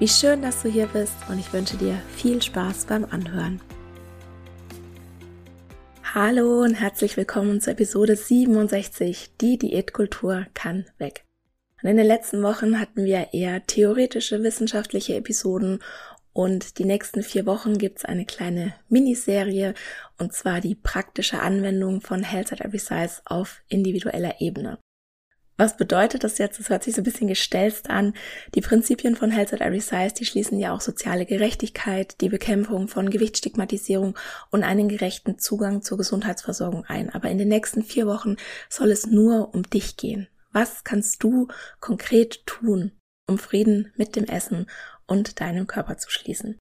Wie schön, dass du hier bist und ich wünsche dir viel Spaß beim Anhören. Hallo und herzlich willkommen zur Episode 67. Die Diätkultur kann weg. Und in den letzten Wochen hatten wir eher theoretische wissenschaftliche Episoden und die nächsten vier Wochen gibt's eine kleine Miniserie und zwar die praktische Anwendung von Health at Every Size auf individueller Ebene. Was bedeutet das jetzt? Das hört sich so ein bisschen gestelzt an. Die Prinzipien von Health at Every Size, die schließen ja auch soziale Gerechtigkeit, die Bekämpfung von Gewichtsstigmatisierung und einen gerechten Zugang zur Gesundheitsversorgung ein. Aber in den nächsten vier Wochen soll es nur um dich gehen. Was kannst du konkret tun, um Frieden mit dem Essen und deinem Körper zu schließen?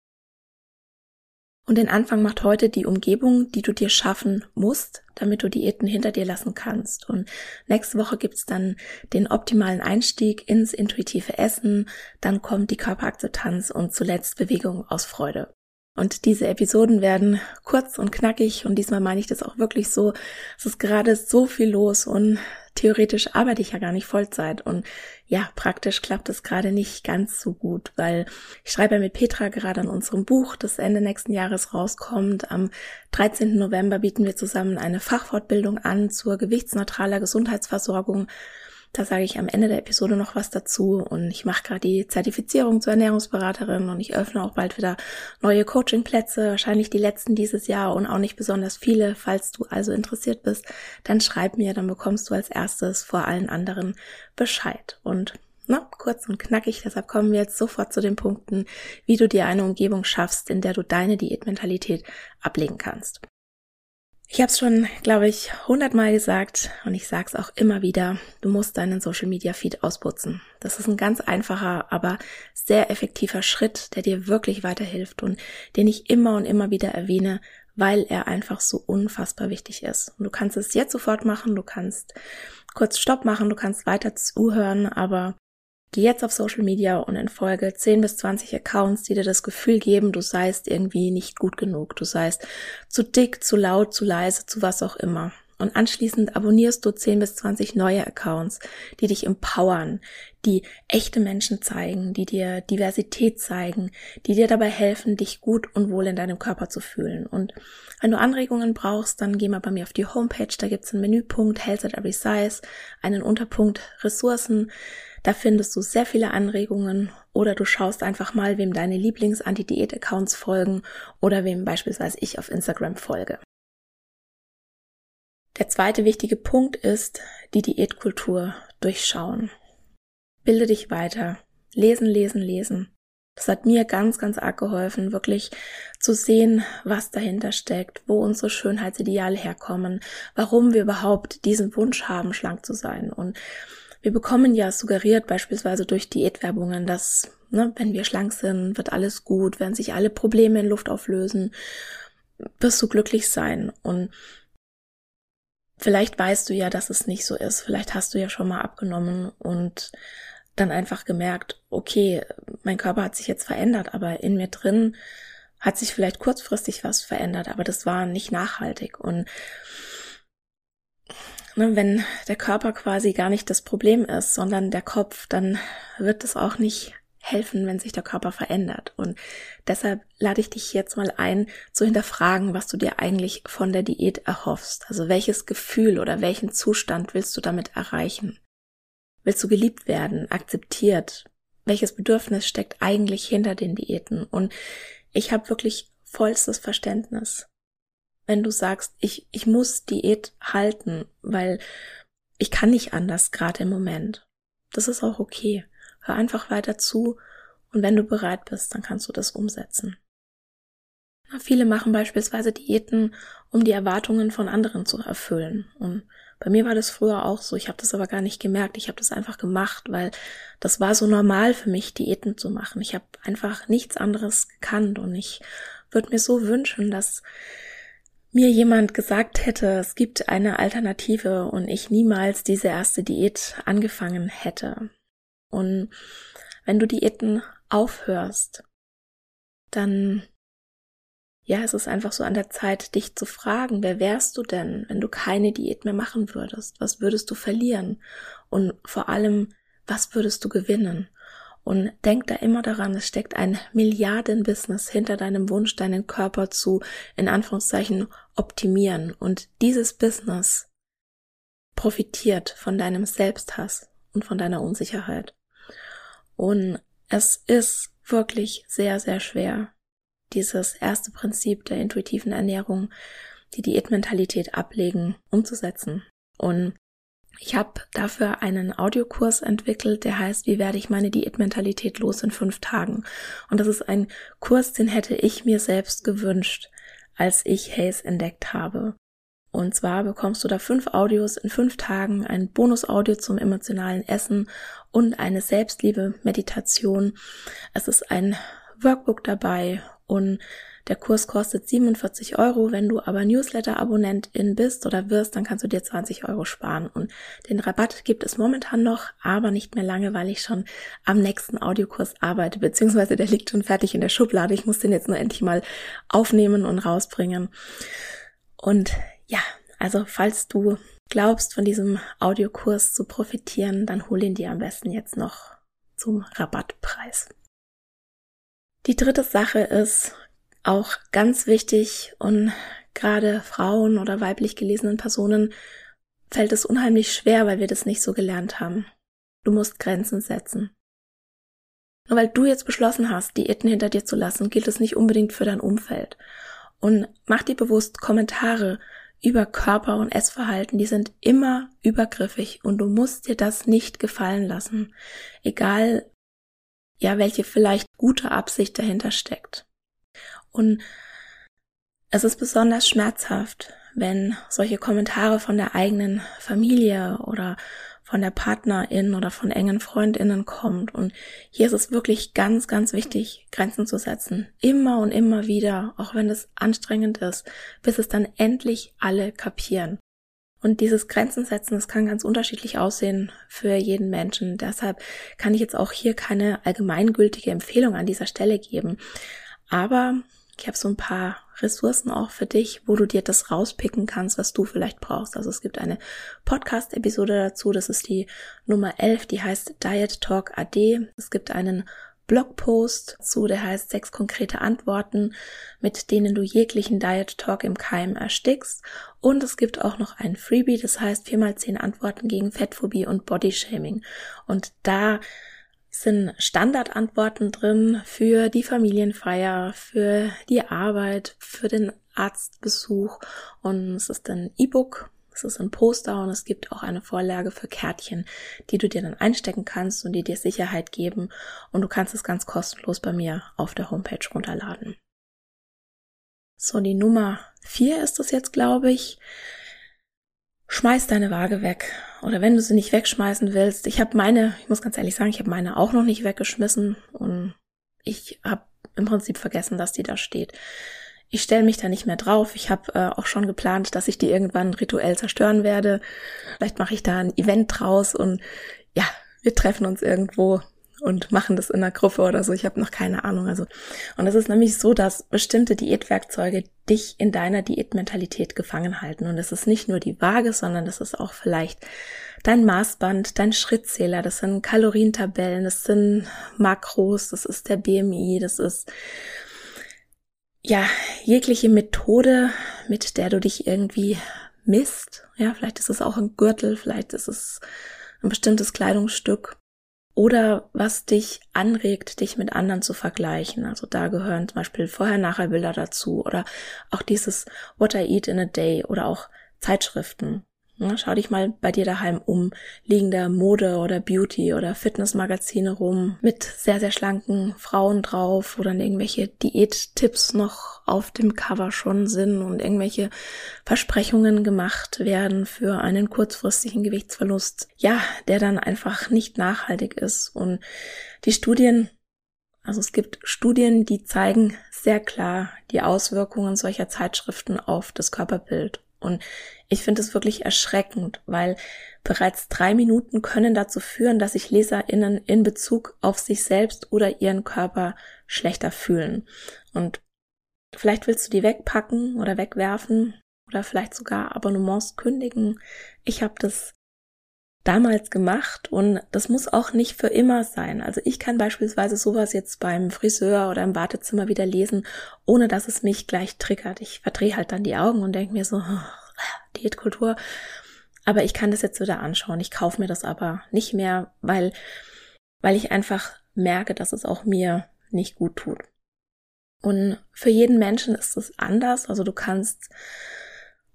Und den Anfang macht heute die Umgebung, die du dir schaffen musst, damit du Diäten hinter dir lassen kannst. Und nächste Woche gibt's dann den optimalen Einstieg ins intuitive Essen, dann kommt die Körperakzeptanz und zuletzt Bewegung aus Freude. Und diese Episoden werden kurz und knackig und diesmal meine ich das auch wirklich so. Es ist gerade so viel los und theoretisch arbeite ich ja gar nicht Vollzeit und ja, praktisch klappt es gerade nicht ganz so gut, weil ich schreibe ja mit Petra gerade an unserem Buch, das Ende nächsten Jahres rauskommt. Am 13. November bieten wir zusammen eine Fachfortbildung an zur gewichtsneutraler Gesundheitsversorgung da sage ich am Ende der Episode noch was dazu und ich mache gerade die Zertifizierung zur Ernährungsberaterin und ich öffne auch bald wieder neue Coachingplätze, wahrscheinlich die letzten dieses Jahr und auch nicht besonders viele. Falls du also interessiert bist, dann schreib mir, dann bekommst du als erstes vor allen anderen Bescheid. Und na, kurz und knackig, deshalb kommen wir jetzt sofort zu den Punkten, wie du dir eine Umgebung schaffst, in der du deine Diätmentalität ablegen kannst. Ich habe es schon, glaube ich, hundertmal gesagt und ich sage es auch immer wieder, du musst deinen Social-Media-Feed ausputzen. Das ist ein ganz einfacher, aber sehr effektiver Schritt, der dir wirklich weiterhilft und den ich immer und immer wieder erwähne, weil er einfach so unfassbar wichtig ist. Und du kannst es jetzt sofort machen, du kannst kurz Stopp machen, du kannst weiter zuhören, aber Geh jetzt auf Social Media und entfolge 10 bis 20 Accounts, die dir das Gefühl geben, du seist irgendwie nicht gut genug, du seist zu dick, zu laut, zu leise, zu was auch immer. Und anschließend abonnierst du 10 bis 20 neue Accounts, die dich empowern, die echte Menschen zeigen, die dir Diversität zeigen, die dir dabei helfen, dich gut und wohl in deinem Körper zu fühlen. Und wenn du Anregungen brauchst, dann geh mal bei mir auf die Homepage, da gibt's einen Menüpunkt Health at Every Size, einen Unterpunkt Ressourcen, da findest du sehr viele Anregungen oder du schaust einfach mal, wem deine Lieblings-Anti-Diät-Accounts folgen oder wem beispielsweise ich auf Instagram folge. Der zweite wichtige Punkt ist die Diätkultur durchschauen. Bilde dich weiter. Lesen, lesen, lesen. Das hat mir ganz, ganz arg geholfen, wirklich zu sehen, was dahinter steckt, wo unsere Schönheitsideale herkommen, warum wir überhaupt diesen Wunsch haben, schlank zu sein. Und wir bekommen ja suggeriert beispielsweise durch Diätwerbungen, dass ne, wenn wir schlank sind, wird alles gut, werden sich alle Probleme in Luft auflösen, wirst du glücklich sein. Und vielleicht weißt du ja, dass es nicht so ist. Vielleicht hast du ja schon mal abgenommen und dann einfach gemerkt, okay, mein Körper hat sich jetzt verändert, aber in mir drin hat sich vielleicht kurzfristig was verändert, aber das war nicht nachhaltig. Und ne, wenn der Körper quasi gar nicht das Problem ist, sondern der Kopf, dann wird es auch nicht helfen, wenn sich der Körper verändert. Und deshalb lade ich dich jetzt mal ein, zu hinterfragen, was du dir eigentlich von der Diät erhoffst. Also welches Gefühl oder welchen Zustand willst du damit erreichen? Willst du geliebt werden, akzeptiert, welches Bedürfnis steckt eigentlich hinter den Diäten. Und ich habe wirklich vollstes Verständnis, wenn du sagst, ich, ich muss Diät halten, weil ich kann nicht anders gerade im Moment. Das ist auch okay. Hör einfach weiter zu und wenn du bereit bist, dann kannst du das umsetzen. Viele machen beispielsweise Diäten, um die Erwartungen von anderen zu erfüllen. Und bei mir war das früher auch so. Ich habe das aber gar nicht gemerkt. Ich habe das einfach gemacht, weil das war so normal für mich, Diäten zu machen. Ich habe einfach nichts anderes gekannt und ich würde mir so wünschen, dass mir jemand gesagt hätte, es gibt eine Alternative und ich niemals diese erste Diät angefangen hätte. Und wenn du Diäten aufhörst, dann ja, es ist einfach so an der Zeit, dich zu fragen, wer wärst du denn, wenn du keine Diät mehr machen würdest? Was würdest du verlieren? Und vor allem, was würdest du gewinnen? Und denk da immer daran, es steckt ein Milliardenbusiness hinter deinem Wunsch, deinen Körper zu, in Anführungszeichen, optimieren. Und dieses Business profitiert von deinem Selbsthass und von deiner Unsicherheit. Und es ist wirklich sehr, sehr schwer, dieses erste Prinzip der intuitiven Ernährung, die Diätmentalität ablegen, umzusetzen. Und ich habe dafür einen Audiokurs entwickelt, der heißt, wie werde ich meine Diätmentalität los in fünf Tagen? Und das ist ein Kurs, den hätte ich mir selbst gewünscht, als ich Haze entdeckt habe. Und zwar bekommst du da fünf Audios in fünf Tagen, ein Bonusaudio zum emotionalen Essen und eine Selbstliebe-Meditation. Es ist ein Workbook dabei und der Kurs kostet 47 Euro. Wenn du aber Newsletter-Abonnentin bist oder wirst, dann kannst du dir 20 Euro sparen. Und den Rabatt gibt es momentan noch, aber nicht mehr lange, weil ich schon am nächsten Audiokurs arbeite, beziehungsweise der liegt schon fertig in der Schublade. Ich muss den jetzt nur endlich mal aufnehmen und rausbringen. Und ja, also falls du glaubst, von diesem Audiokurs zu profitieren, dann hol ihn dir am besten jetzt noch zum Rabattpreis. Die dritte Sache ist auch ganz wichtig und gerade Frauen oder weiblich gelesenen Personen fällt es unheimlich schwer, weil wir das nicht so gelernt haben. Du musst Grenzen setzen. Nur weil du jetzt beschlossen hast, Diäten hinter dir zu lassen, gilt es nicht unbedingt für dein Umfeld. Und mach dir bewusst Kommentare über Körper und Essverhalten, die sind immer übergriffig und du musst dir das nicht gefallen lassen. Egal ja, welche vielleicht gute Absicht dahinter steckt. Und es ist besonders schmerzhaft, wenn solche Kommentare von der eigenen Familie oder von der Partnerin oder von engen Freundinnen kommt. Und hier ist es wirklich ganz, ganz wichtig, Grenzen zu setzen. Immer und immer wieder, auch wenn es anstrengend ist, bis es dann endlich alle kapieren. Und dieses Grenzen setzen, das kann ganz unterschiedlich aussehen für jeden Menschen. Deshalb kann ich jetzt auch hier keine allgemeingültige Empfehlung an dieser Stelle geben. Aber ich habe so ein paar Ressourcen auch für dich, wo du dir das rauspicken kannst, was du vielleicht brauchst. Also es gibt eine Podcast-Episode dazu, das ist die Nummer 11, die heißt Diet Talk AD. Es gibt einen Blogpost zu, der heißt sechs konkrete Antworten, mit denen du jeglichen Diet Talk im Keim erstickst. Und es gibt auch noch ein Freebie, das heißt viermal zehn Antworten gegen Fettphobie und Bodyshaming. Und da sind Standardantworten drin für die Familienfeier, für die Arbeit, für den Arztbesuch und es ist ein E-Book es ist ein Poster und es gibt auch eine Vorlage für Kärtchen, die du dir dann einstecken kannst und die dir Sicherheit geben. Und du kannst es ganz kostenlos bei mir auf der Homepage runterladen. So, die Nummer vier ist es jetzt, glaube ich. Schmeiß deine Waage weg. Oder wenn du sie nicht wegschmeißen willst. Ich habe meine, ich muss ganz ehrlich sagen, ich habe meine auch noch nicht weggeschmissen und ich habe im Prinzip vergessen, dass die da steht ich stelle mich da nicht mehr drauf. Ich habe äh, auch schon geplant, dass ich die irgendwann rituell zerstören werde. Vielleicht mache ich da ein Event draus und ja, wir treffen uns irgendwo und machen das in einer Gruppe oder so. Ich habe noch keine Ahnung. Also und es ist nämlich so, dass bestimmte Diätwerkzeuge dich in deiner Diätmentalität gefangen halten. Und es ist nicht nur die Waage, sondern das ist auch vielleicht dein Maßband, dein Schrittzähler, das sind Kalorientabellen, das sind Makros, das ist der BMI, das ist ja, jegliche Methode, mit der du dich irgendwie misst. Ja, vielleicht ist es auch ein Gürtel, vielleicht ist es ein bestimmtes Kleidungsstück. Oder was dich anregt, dich mit anderen zu vergleichen. Also da gehören zum Beispiel Vorher-Nachher-Bilder dazu oder auch dieses What I Eat in a Day oder auch Zeitschriften. Ja, schau dich mal bei dir daheim um. Liegen da Mode oder Beauty oder Fitnessmagazine rum mit sehr, sehr schlanken Frauen drauf oder irgendwelche Diättipps noch auf dem Cover schon sind und irgendwelche Versprechungen gemacht werden für einen kurzfristigen Gewichtsverlust. Ja, der dann einfach nicht nachhaltig ist. Und die Studien also es gibt Studien, die zeigen sehr klar die Auswirkungen solcher Zeitschriften auf das Körperbild. Und ich finde es wirklich erschreckend, weil bereits drei Minuten können dazu führen, dass sich LeserInnen in Bezug auf sich selbst oder ihren Körper schlechter fühlen. Und vielleicht willst du die wegpacken oder wegwerfen oder vielleicht sogar Abonnements kündigen. Ich habe das damals gemacht und das muss auch nicht für immer sein. Also ich kann beispielsweise sowas jetzt beim Friseur oder im Wartezimmer wieder lesen, ohne dass es mich gleich triggert. Ich verdrehe halt dann die Augen und denke mir so, oh, Diätkultur. Aber ich kann das jetzt wieder anschauen. Ich kaufe mir das aber nicht mehr, weil, weil ich einfach merke, dass es auch mir nicht gut tut. Und für jeden Menschen ist es anders. Also du kannst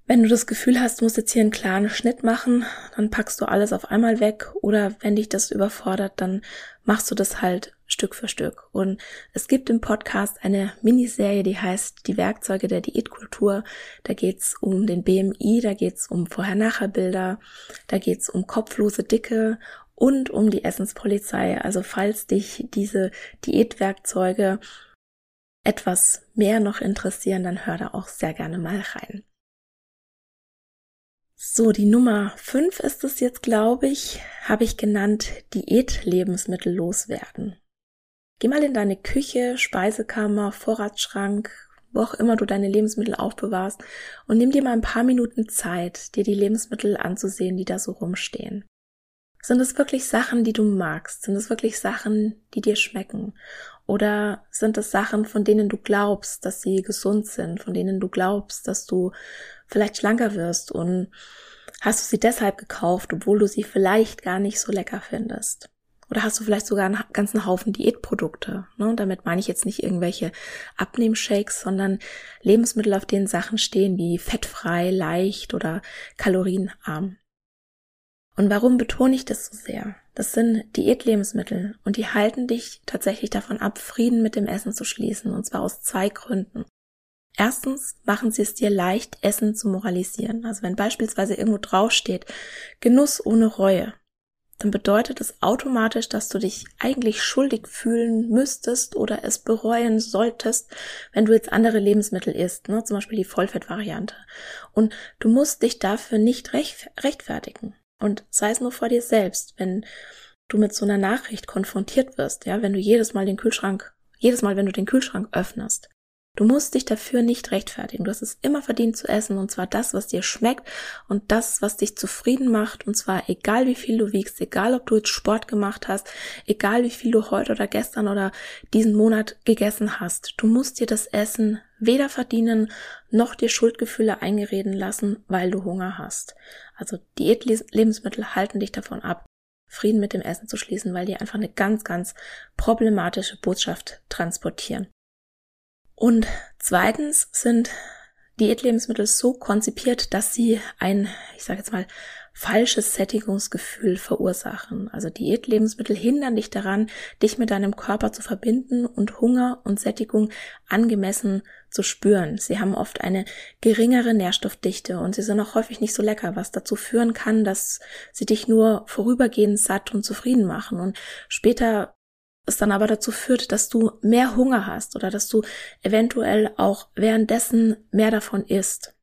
wenn du das Gefühl hast, du musst jetzt hier einen klaren Schnitt machen, dann packst du alles auf einmal weg oder wenn dich das überfordert, dann machst du das halt Stück für Stück. Und es gibt im Podcast eine Miniserie, die heißt Die Werkzeuge der Diätkultur. Da geht's um den BMI, da geht's um Vorher-Nachher-Bilder, da geht's um kopflose Dicke und um die Essenspolizei. Also falls dich diese Diätwerkzeuge etwas mehr noch interessieren, dann hör da auch sehr gerne mal rein. So, die Nummer fünf ist es jetzt, glaube ich, habe ich genannt Diätlebensmittel loswerden. Geh mal in deine Küche, Speisekammer, Vorratsschrank, wo auch immer du deine Lebensmittel aufbewahrst und nimm dir mal ein paar Minuten Zeit, dir die Lebensmittel anzusehen, die da so rumstehen. Sind es wirklich Sachen, die du magst? Sind es wirklich Sachen, die dir schmecken? Oder sind es Sachen, von denen du glaubst, dass sie gesund sind, von denen du glaubst, dass du vielleicht schlanker wirst und hast du sie deshalb gekauft, obwohl du sie vielleicht gar nicht so lecker findest? Oder hast du vielleicht sogar einen ganzen Haufen Diätprodukte? Ne? Damit meine ich jetzt nicht irgendwelche Abnehmshakes, sondern Lebensmittel, auf denen Sachen stehen wie fettfrei, leicht oder kalorienarm. Und warum betone ich das so sehr? Das sind Diätlebensmittel und die halten dich tatsächlich davon ab, Frieden mit dem Essen zu schließen, und zwar aus zwei Gründen. Erstens machen sie es dir leicht, Essen zu moralisieren. Also wenn beispielsweise irgendwo draufsteht, Genuss ohne Reue, dann bedeutet es automatisch, dass du dich eigentlich schuldig fühlen müsstest oder es bereuen solltest, wenn du jetzt andere Lebensmittel isst, ne? zum Beispiel die Vollfettvariante. Und du musst dich dafür nicht recht, rechtfertigen. Und sei es nur vor dir selbst, wenn du mit so einer Nachricht konfrontiert wirst, ja, wenn du jedes Mal den Kühlschrank, jedes Mal, wenn du den Kühlschrank öffnest, Du musst dich dafür nicht rechtfertigen. Du hast es immer verdient zu essen und zwar das, was dir schmeckt und das, was dich zufrieden macht und zwar egal wie viel du wiegst, egal ob du jetzt Sport gemacht hast, egal wie viel du heute oder gestern oder diesen Monat gegessen hast. Du musst dir das Essen weder verdienen noch dir Schuldgefühle eingereden lassen, weil du Hunger hast. Also Diätlebensmittel halten dich davon ab, Frieden mit dem Essen zu schließen, weil die einfach eine ganz, ganz problematische Botschaft transportieren. Und zweitens sind Diätlebensmittel so konzipiert, dass sie ein, ich sage jetzt mal, falsches Sättigungsgefühl verursachen. Also Diätlebensmittel hindern dich daran, dich mit deinem Körper zu verbinden und Hunger und Sättigung angemessen zu spüren. Sie haben oft eine geringere Nährstoffdichte und sie sind auch häufig nicht so lecker, was dazu führen kann, dass sie dich nur vorübergehend satt und zufrieden machen und später es dann aber dazu führt, dass du mehr Hunger hast oder dass du eventuell auch währenddessen mehr davon isst.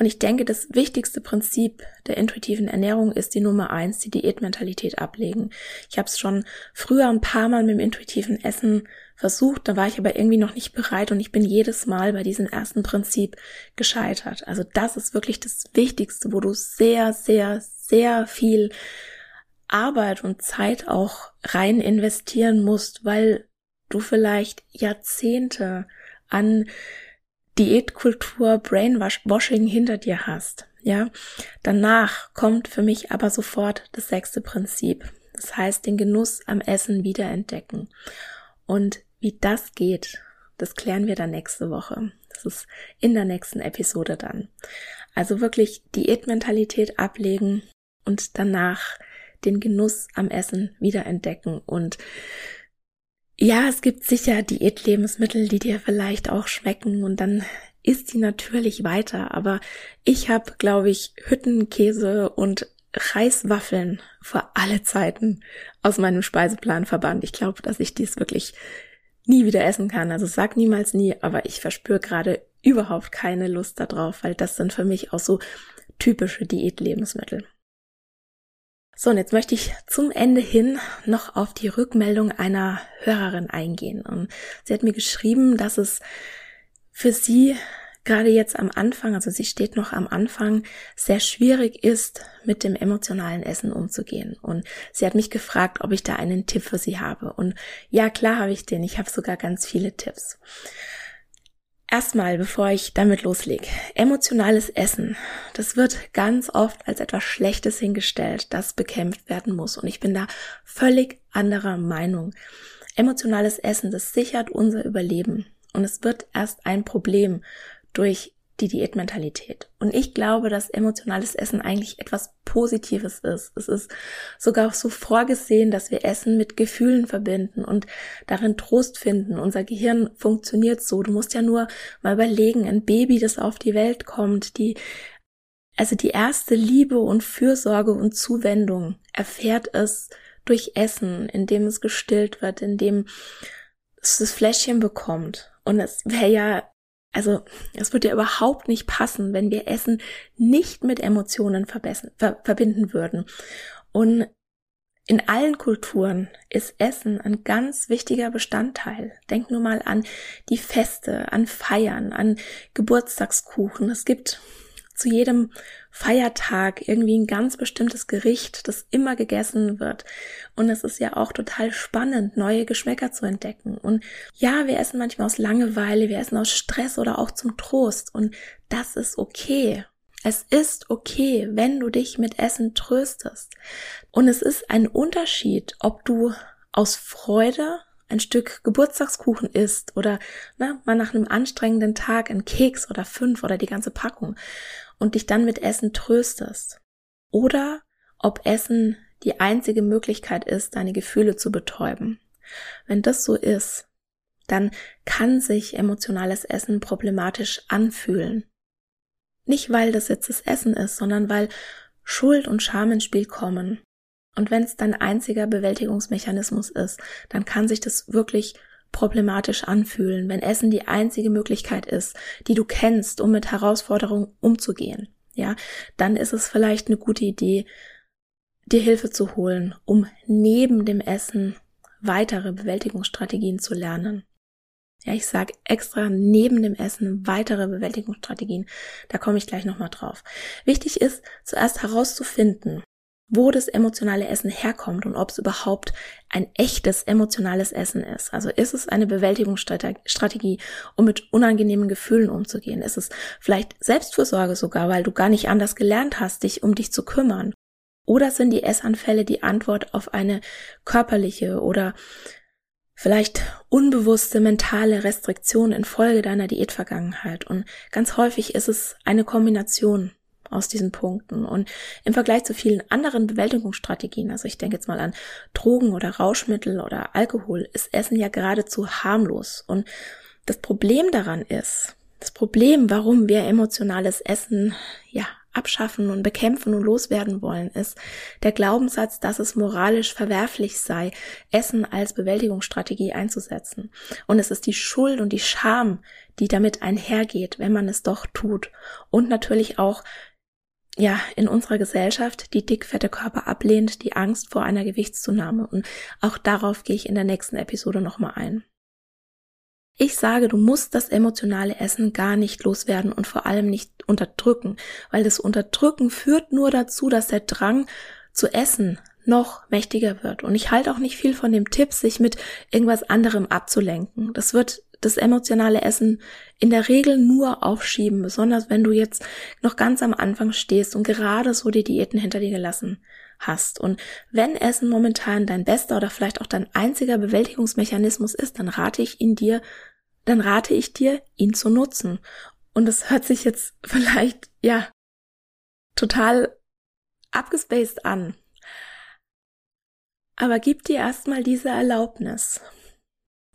Und ich denke, das wichtigste Prinzip der intuitiven Ernährung ist die Nummer eins, die Diätmentalität ablegen. Ich habe es schon früher ein paar Mal mit dem intuitiven Essen versucht, da war ich aber irgendwie noch nicht bereit und ich bin jedes Mal bei diesem ersten Prinzip gescheitert. Also das ist wirklich das Wichtigste, wo du sehr, sehr, sehr viel Arbeit und Zeit auch rein investieren musst, weil du vielleicht Jahrzehnte an Diätkultur, Brainwashing hinter dir hast. Ja, danach kommt für mich aber sofort das sechste Prinzip. Das heißt, den Genuss am Essen wiederentdecken. Und wie das geht, das klären wir dann nächste Woche. Das ist in der nächsten Episode dann. Also wirklich Diätmentalität ablegen und danach den Genuss am Essen wiederentdecken und ja, es gibt sicher Diätlebensmittel, die dir vielleicht auch schmecken und dann isst die natürlich weiter, aber ich habe, glaube ich, Hüttenkäse und Reiswaffeln vor alle Zeiten aus meinem Speiseplan verbannt. Ich glaube, dass ich dies wirklich nie wieder essen kann. Also sag niemals nie, aber ich verspüre gerade überhaupt keine Lust darauf, weil das sind für mich auch so typische Diätlebensmittel. So, und jetzt möchte ich zum Ende hin noch auf die Rückmeldung einer Hörerin eingehen. Und sie hat mir geschrieben, dass es für sie gerade jetzt am Anfang, also sie steht noch am Anfang, sehr schwierig ist, mit dem emotionalen Essen umzugehen. Und sie hat mich gefragt, ob ich da einen Tipp für sie habe. Und ja, klar habe ich den. Ich habe sogar ganz viele Tipps. Erstmal, bevor ich damit loslege, emotionales Essen, das wird ganz oft als etwas Schlechtes hingestellt, das bekämpft werden muss. Und ich bin da völlig anderer Meinung. Emotionales Essen, das sichert unser Überleben. Und es wird erst ein Problem durch die Diätmentalität. Und ich glaube, dass emotionales Essen eigentlich etwas Positives ist. Es ist sogar so vorgesehen, dass wir Essen mit Gefühlen verbinden und darin Trost finden. Unser Gehirn funktioniert so. Du musst ja nur mal überlegen, ein Baby, das auf die Welt kommt, die also die erste Liebe und Fürsorge und Zuwendung erfährt es durch Essen, indem es gestillt wird, indem es das Fläschchen bekommt. Und es wäre ja also es würde ja überhaupt nicht passen, wenn wir Essen nicht mit Emotionen ver verbinden würden. Und in allen Kulturen ist Essen ein ganz wichtiger Bestandteil. Denk nur mal an die Feste, an Feiern, an Geburtstagskuchen. Es gibt zu jedem Feiertag irgendwie ein ganz bestimmtes Gericht, das immer gegessen wird. Und es ist ja auch total spannend, neue Geschmäcker zu entdecken. Und ja, wir essen manchmal aus Langeweile, wir essen aus Stress oder auch zum Trost. Und das ist okay. Es ist okay, wenn du dich mit Essen tröstest. Und es ist ein Unterschied, ob du aus Freude ein Stück Geburtstagskuchen isst oder na, mal nach einem anstrengenden Tag ein Keks oder fünf oder die ganze Packung und dich dann mit Essen tröstest. Oder ob Essen die einzige Möglichkeit ist, deine Gefühle zu betäuben. Wenn das so ist, dann kann sich emotionales Essen problematisch anfühlen. Nicht weil das jetzt das Essen ist, sondern weil Schuld und Scham ins Spiel kommen. Und wenn es dein einziger Bewältigungsmechanismus ist, dann kann sich das wirklich problematisch anfühlen, wenn Essen die einzige Möglichkeit ist, die du kennst, um mit Herausforderungen umzugehen. Ja, dann ist es vielleicht eine gute Idee, dir Hilfe zu holen, um neben dem Essen weitere Bewältigungsstrategien zu lernen. Ja, ich sage extra neben dem Essen weitere Bewältigungsstrategien. Da komme ich gleich nochmal drauf. Wichtig ist, zuerst herauszufinden, wo das emotionale Essen herkommt und ob es überhaupt ein echtes emotionales Essen ist. Also ist es eine Bewältigungsstrategie, um mit unangenehmen Gefühlen umzugehen? Ist es vielleicht Selbstfürsorge sogar, weil du gar nicht anders gelernt hast, dich um dich zu kümmern? Oder sind die Essanfälle die Antwort auf eine körperliche oder vielleicht unbewusste mentale Restriktion infolge deiner Diätvergangenheit? Und ganz häufig ist es eine Kombination aus diesen Punkten. Und im Vergleich zu vielen anderen Bewältigungsstrategien, also ich denke jetzt mal an Drogen oder Rauschmittel oder Alkohol, ist Essen ja geradezu harmlos. Und das Problem daran ist, das Problem, warum wir emotionales Essen, ja, abschaffen und bekämpfen und loswerden wollen, ist der Glaubenssatz, dass es moralisch verwerflich sei, Essen als Bewältigungsstrategie einzusetzen. Und es ist die Schuld und die Scham, die damit einhergeht, wenn man es doch tut. Und natürlich auch ja, in unserer Gesellschaft die dickfette Körper ablehnt, die Angst vor einer Gewichtszunahme. Und auch darauf gehe ich in der nächsten Episode nochmal ein. Ich sage, du musst das emotionale Essen gar nicht loswerden und vor allem nicht unterdrücken, weil das Unterdrücken führt nur dazu, dass der Drang zu essen noch mächtiger wird. Und ich halte auch nicht viel von dem Tipp, sich mit irgendwas anderem abzulenken. Das wird das emotionale Essen in der Regel nur aufschieben, besonders wenn du jetzt noch ganz am Anfang stehst und gerade so die Diäten hinter dir gelassen hast. Und wenn Essen momentan dein bester oder vielleicht auch dein einziger Bewältigungsmechanismus ist, dann rate ich ihn dir, dann rate ich dir, ihn zu nutzen. Und das hört sich jetzt vielleicht, ja, total abgespaced an. Aber gib dir erstmal diese Erlaubnis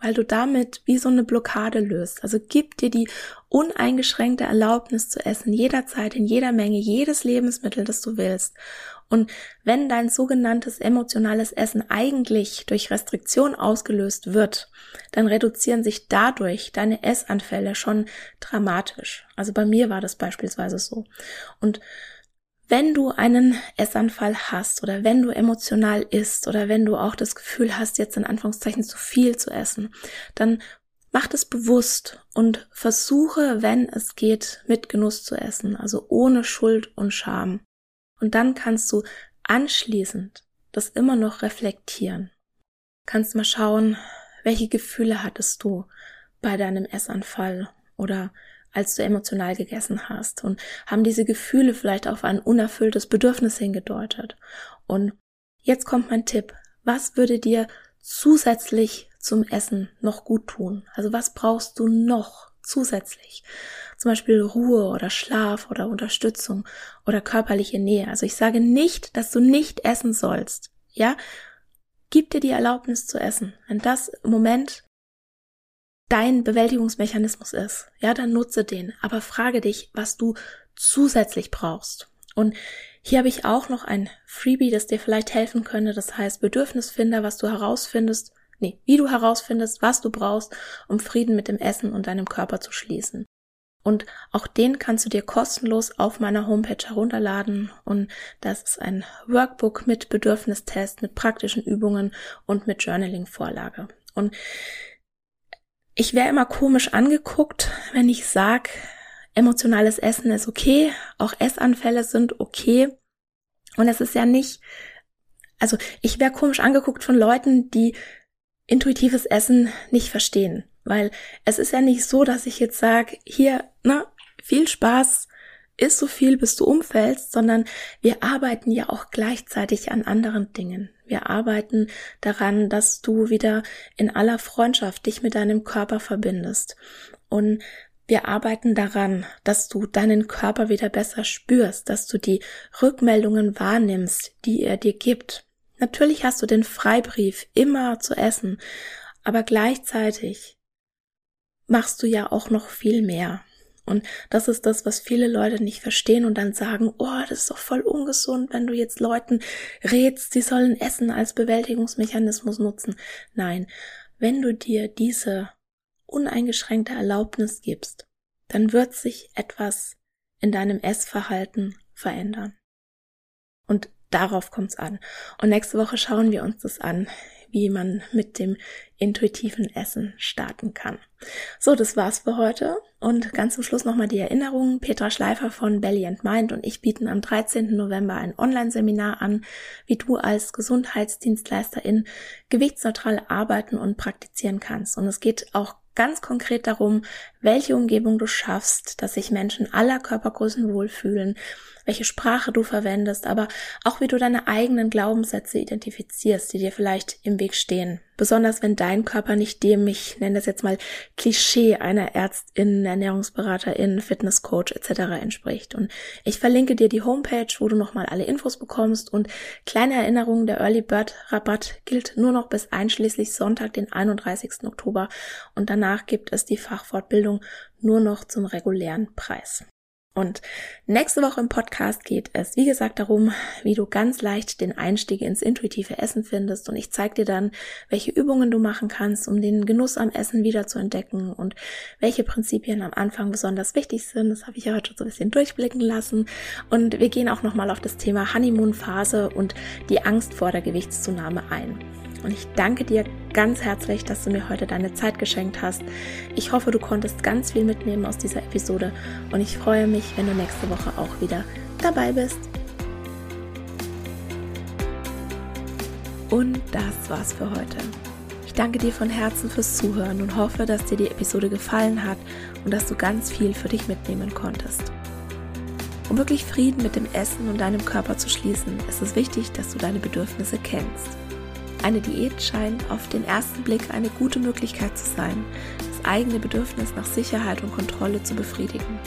weil du damit wie so eine Blockade löst. Also gib dir die uneingeschränkte Erlaubnis zu essen, jederzeit, in jeder Menge, jedes Lebensmittel, das du willst. Und wenn dein sogenanntes emotionales Essen eigentlich durch Restriktion ausgelöst wird, dann reduzieren sich dadurch deine Essanfälle schon dramatisch. Also bei mir war das beispielsweise so. Und wenn du einen Essanfall hast oder wenn du emotional isst oder wenn du auch das Gefühl hast, jetzt in Anführungszeichen zu viel zu essen, dann mach das bewusst und versuche, wenn es geht, mit Genuss zu essen, also ohne Schuld und Scham. Und dann kannst du anschließend das immer noch reflektieren. Kannst mal schauen, welche Gefühle hattest du bei deinem Essanfall oder als du emotional gegessen hast und haben diese Gefühle vielleicht auf ein unerfülltes Bedürfnis hingedeutet. Und jetzt kommt mein Tipp. Was würde dir zusätzlich zum Essen noch gut tun? Also was brauchst du noch zusätzlich? Zum Beispiel Ruhe oder Schlaf oder Unterstützung oder körperliche Nähe. Also ich sage nicht, dass du nicht essen sollst. Ja? Gib dir die Erlaubnis zu essen. Wenn das im Moment dein Bewältigungsmechanismus ist, ja, dann nutze den. Aber frage dich, was du zusätzlich brauchst. Und hier habe ich auch noch ein Freebie, das dir vielleicht helfen könnte. Das heißt Bedürfnisfinder, was du herausfindest, nee, wie du herausfindest, was du brauchst, um Frieden mit dem Essen und deinem Körper zu schließen. Und auch den kannst du dir kostenlos auf meiner Homepage herunterladen. Und das ist ein Workbook mit Bedürfnistest, mit praktischen Übungen und mit Journaling-Vorlage. Und ich wäre immer komisch angeguckt, wenn ich sag, emotionales Essen ist okay, auch Essanfälle sind okay. Und es ist ja nicht, also ich wäre komisch angeguckt von Leuten, die intuitives Essen nicht verstehen. Weil es ist ja nicht so, dass ich jetzt sage, hier, na, viel Spaß, isst so viel, bis du umfällst, sondern wir arbeiten ja auch gleichzeitig an anderen Dingen. Wir arbeiten daran, dass du wieder in aller Freundschaft dich mit deinem Körper verbindest. Und wir arbeiten daran, dass du deinen Körper wieder besser spürst, dass du die Rückmeldungen wahrnimmst, die er dir gibt. Natürlich hast du den Freibrief immer zu essen, aber gleichzeitig machst du ja auch noch viel mehr. Und das ist das, was viele Leute nicht verstehen und dann sagen, oh, das ist doch voll ungesund, wenn du jetzt Leuten rätst, sie sollen Essen als Bewältigungsmechanismus nutzen. Nein, wenn du dir diese uneingeschränkte Erlaubnis gibst, dann wird sich etwas in deinem Essverhalten verändern. Und darauf kommt's an. Und nächste Woche schauen wir uns das an, wie man mit dem intuitiven Essen starten kann. So, das war's für heute. Und ganz zum Schluss nochmal die Erinnerung. Petra Schleifer von Belly and Mind und ich bieten am 13. November ein Online-Seminar an, wie du als Gesundheitsdienstleisterin gewichtsneutral arbeiten und praktizieren kannst. Und es geht auch ganz konkret darum, welche Umgebung du schaffst, dass sich Menschen aller Körpergrößen wohlfühlen, welche Sprache du verwendest, aber auch wie du deine eigenen Glaubenssätze identifizierst, die dir vielleicht im Weg stehen. Besonders wenn dein Körper nicht dem, ich nenne das jetzt mal Klischee einer Ärztin, Ernährungsberaterin, Fitnesscoach etc. entspricht. Und ich verlinke dir die Homepage, wo du nochmal alle Infos bekommst und kleine Erinnerungen, der Early Bird Rabatt gilt nur noch bis einschließlich Sonntag, den 31. Oktober und danach gibt es die Fachfortbildung nur noch zum regulären Preis. Und nächste Woche im Podcast geht es, wie gesagt, darum, wie du ganz leicht den Einstieg ins intuitive Essen findest. Und ich zeige dir dann, welche Übungen du machen kannst, um den Genuss am Essen wieder zu entdecken und welche Prinzipien am Anfang besonders wichtig sind. Das habe ich ja heute so ein bisschen durchblicken lassen. Und wir gehen auch nochmal auf das Thema Honeymoon-Phase und die Angst vor der Gewichtszunahme ein. Und ich danke dir ganz herzlich, dass du mir heute deine Zeit geschenkt hast. Ich hoffe, du konntest ganz viel mitnehmen aus dieser Episode und ich freue mich, wenn du nächste Woche auch wieder dabei bist. Und das war's für heute. Ich danke dir von Herzen fürs Zuhören und hoffe, dass dir die Episode gefallen hat und dass du ganz viel für dich mitnehmen konntest. Um wirklich Frieden mit dem Essen und deinem Körper zu schließen, ist es wichtig, dass du deine Bedürfnisse kennst. Eine Diät scheint auf den ersten Blick eine gute Möglichkeit zu sein, das eigene Bedürfnis nach Sicherheit und Kontrolle zu befriedigen.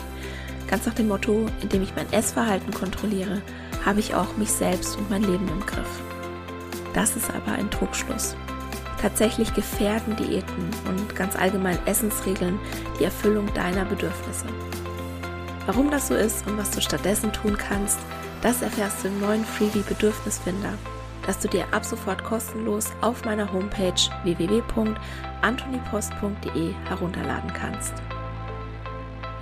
Ganz nach dem Motto, indem ich mein Essverhalten kontrolliere, habe ich auch mich selbst und mein Leben im Griff. Das ist aber ein Trugschluss. Tatsächlich gefährden Diäten und ganz allgemein Essensregeln die Erfüllung deiner Bedürfnisse. Warum das so ist und was du stattdessen tun kannst, das erfährst du im neuen Freebie Bedürfnisfinder, das du dir ab sofort kostenlos auf meiner Homepage www.antonipost.de herunterladen kannst.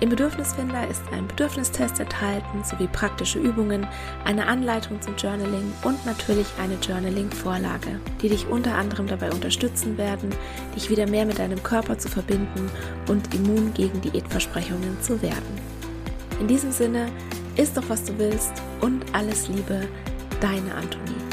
Im Bedürfnisfinder ist ein Bedürfnistest enthalten sowie praktische Übungen, eine Anleitung zum Journaling und natürlich eine Journaling-Vorlage, die dich unter anderem dabei unterstützen werden, dich wieder mehr mit deinem Körper zu verbinden und immun gegen Diätversprechungen zu werden. In diesem Sinne, isst doch was du willst und alles Liebe, deine Antonie.